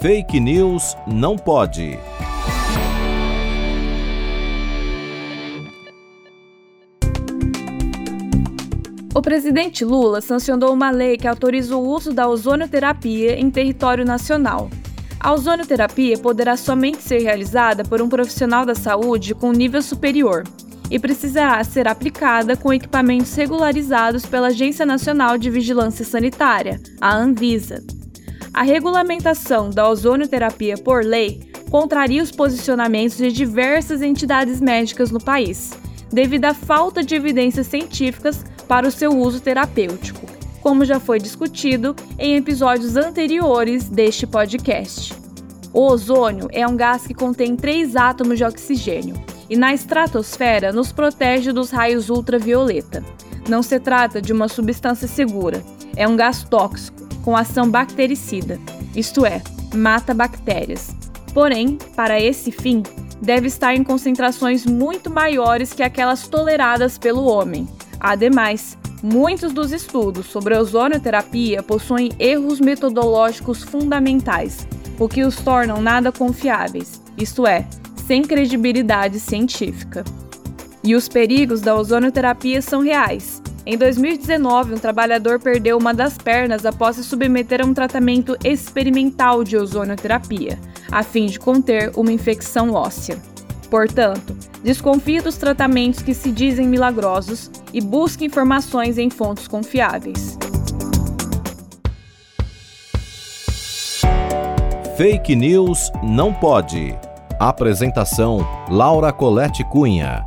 Fake News não pode. O presidente Lula sancionou uma lei que autoriza o uso da ozonioterapia em território nacional. A ozonioterapia poderá somente ser realizada por um profissional da saúde com nível superior e precisará ser aplicada com equipamentos regularizados pela Agência Nacional de Vigilância Sanitária, a Anvisa. A regulamentação da ozonioterapia por lei contraria os posicionamentos de diversas entidades médicas no país, devido à falta de evidências científicas para o seu uso terapêutico, como já foi discutido em episódios anteriores deste podcast. O ozônio é um gás que contém três átomos de oxigênio e na estratosfera nos protege dos raios ultravioleta. Não se trata de uma substância segura, é um gás tóxico com ação bactericida, isto é, mata bactérias. Porém, para esse fim, deve estar em concentrações muito maiores que aquelas toleradas pelo homem. Ademais, muitos dos estudos sobre a ozonioterapia possuem erros metodológicos fundamentais, o que os tornam nada confiáveis, isto é, sem credibilidade científica. E os perigos da ozonioterapia são reais. Em 2019, um trabalhador perdeu uma das pernas após se submeter a um tratamento experimental de ozonioterapia, a fim de conter uma infecção óssea. Portanto, desconfie dos tratamentos que se dizem milagrosos e busque informações em fontes confiáveis. Fake News não pode. Apresentação: Laura Colette Cunha.